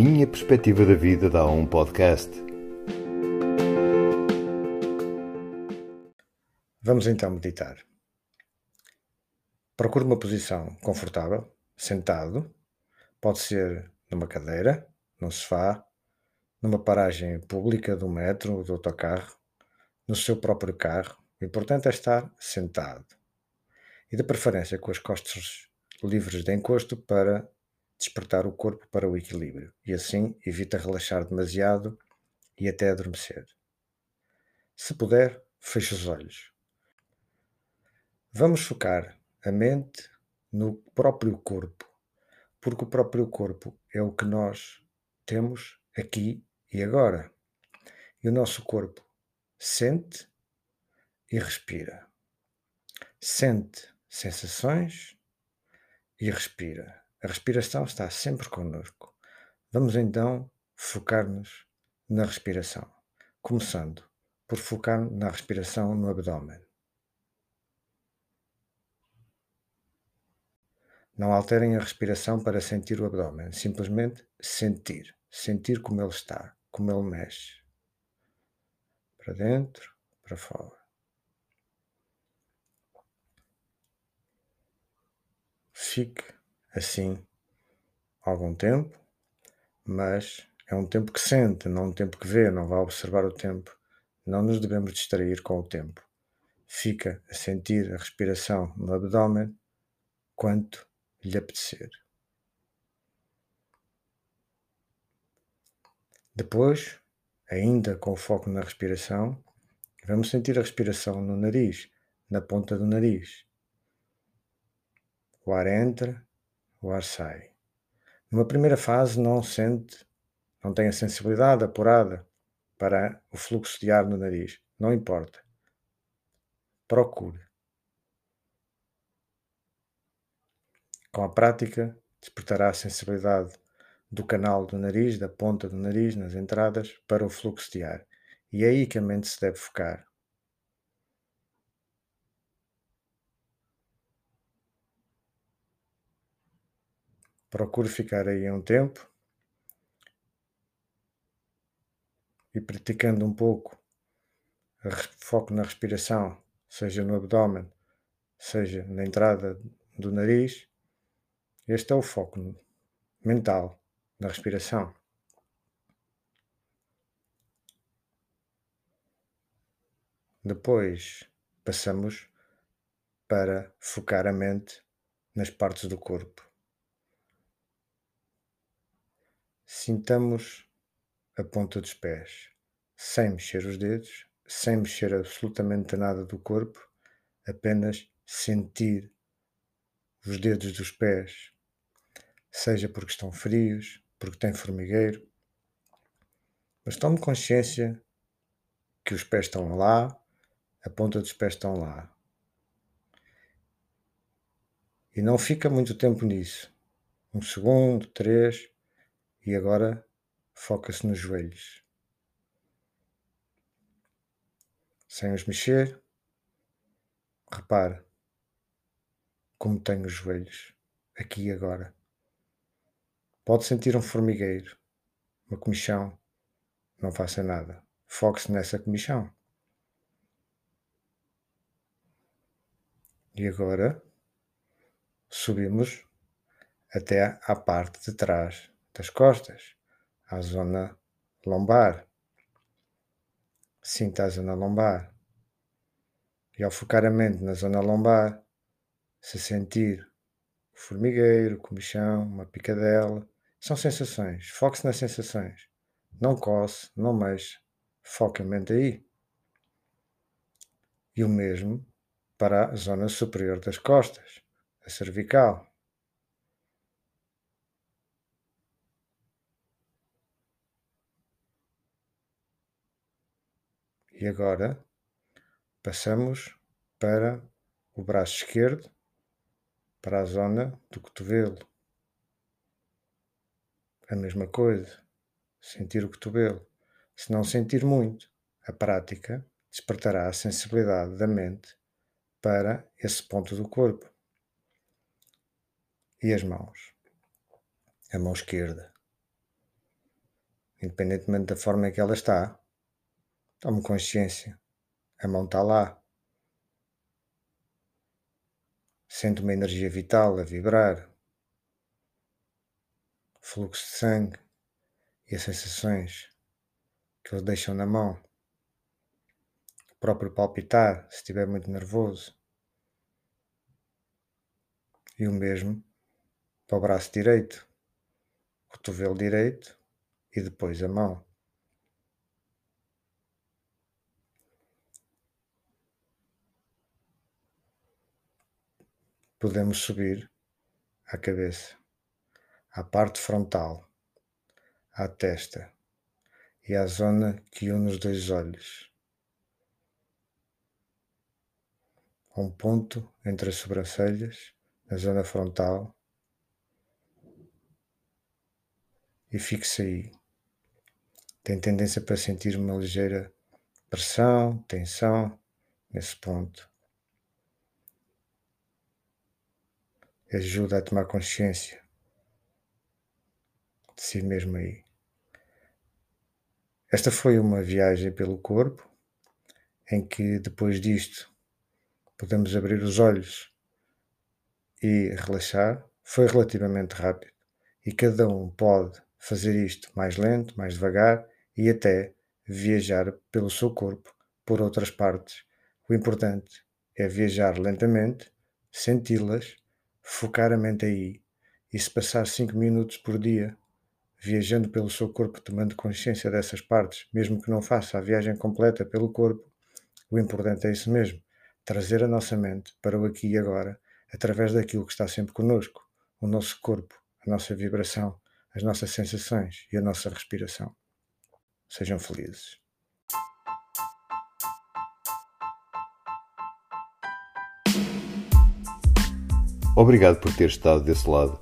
minha perspectiva da vida dá um podcast. Vamos então meditar. Procure uma posição confortável, sentado. Pode ser numa cadeira, num sofá, numa paragem pública do metro do autocarro, no seu próprio carro. O importante é estar sentado. E de preferência com as costas livres de encosto para despertar o corpo para o equilíbrio e assim evita relaxar demasiado e até adormecer. Se puder, feche os olhos. Vamos focar a mente no próprio corpo, porque o próprio corpo é o que nós temos aqui e agora. E o nosso corpo sente e respira. Sente sensações e respira. A respiração está sempre connosco. Vamos então focar-nos na respiração, começando por focar na respiração no abdômen. Não alterem a respiração para sentir o abdômen, simplesmente sentir, sentir como ele está, como ele mexe. Para dentro, para fora. Fique assim algum tempo, mas é um tempo que sente, não um tempo que vê, não vai observar o tempo. Não nos devemos distrair com o tempo. Fica a sentir a respiração no abdômen quanto lhe apetecer. Depois, ainda com foco na respiração, vamos sentir a respiração no nariz, na ponta do nariz. O ar entra o ar sai. Numa primeira fase não sente, não tem a sensibilidade apurada para o fluxo de ar no nariz. Não importa. Procure. Com a prática, despertará a sensibilidade do canal do nariz, da ponta do nariz, nas entradas, para o fluxo de ar. E é aí que a mente se deve focar. Procure ficar aí um tempo e praticando um pouco foco na respiração, seja no abdômen, seja na entrada do nariz. Este é o foco mental na respiração. Depois passamos para focar a mente nas partes do corpo. Sintamos a ponta dos pés, sem mexer os dedos, sem mexer absolutamente nada do corpo, apenas sentir os dedos dos pés, seja porque estão frios, porque têm formigueiro, mas tome consciência que os pés estão lá, a ponta dos pés estão lá. E não fica muito tempo nisso. Um segundo, três, e agora foca-se nos joelhos. Sem os mexer, repare como tenho os joelhos, aqui e agora. Pode sentir um formigueiro, uma comichão, não faça nada. Foque-se nessa comichão. E agora subimos até à parte de trás das costas, à zona lombar. Sinta a zona lombar. E ao focar a mente na zona lombar, se sentir formigueiro, comichão, uma picadela, são sensações. Foque-se nas sensações. Não coce, não mexa. Foque a mente aí. E o mesmo para a zona superior das costas, a cervical. E agora passamos para o braço esquerdo, para a zona do cotovelo. A mesma coisa, sentir o cotovelo. Se não sentir muito, a prática despertará a sensibilidade da mente para esse ponto do corpo. E as mãos? A mão esquerda. independentemente da forma em que ela está. Tome consciência. A mão está lá. Sente uma energia vital a vibrar. Fluxo de sangue e as sensações que eles deixam na mão. O próprio palpitar, se estiver muito nervoso. E o mesmo para o braço direito, cotovelo direito e depois a mão. Podemos subir à cabeça, à parte frontal, à testa e à zona que une os dois olhos. Um ponto entre as sobrancelhas, na zona frontal e fixe aí. Tem tendência para sentir uma ligeira pressão, tensão nesse ponto. Ajuda a tomar consciência de si mesmo aí. Esta foi uma viagem pelo corpo em que depois disto podemos abrir os olhos e relaxar. Foi relativamente rápido e cada um pode fazer isto mais lento, mais devagar e até viajar pelo seu corpo por outras partes. O importante é viajar lentamente, senti-las, focar a mente aí e se passar 5 minutos por dia viajando pelo seu corpo, tomando consciência dessas partes, mesmo que não faça a viagem completa pelo corpo, o importante é isso mesmo, trazer a nossa mente para o aqui e agora, através daquilo que está sempre conosco, o nosso corpo, a nossa vibração, as nossas sensações e a nossa respiração. Sejam felizes. Obrigado por ter estado desse lado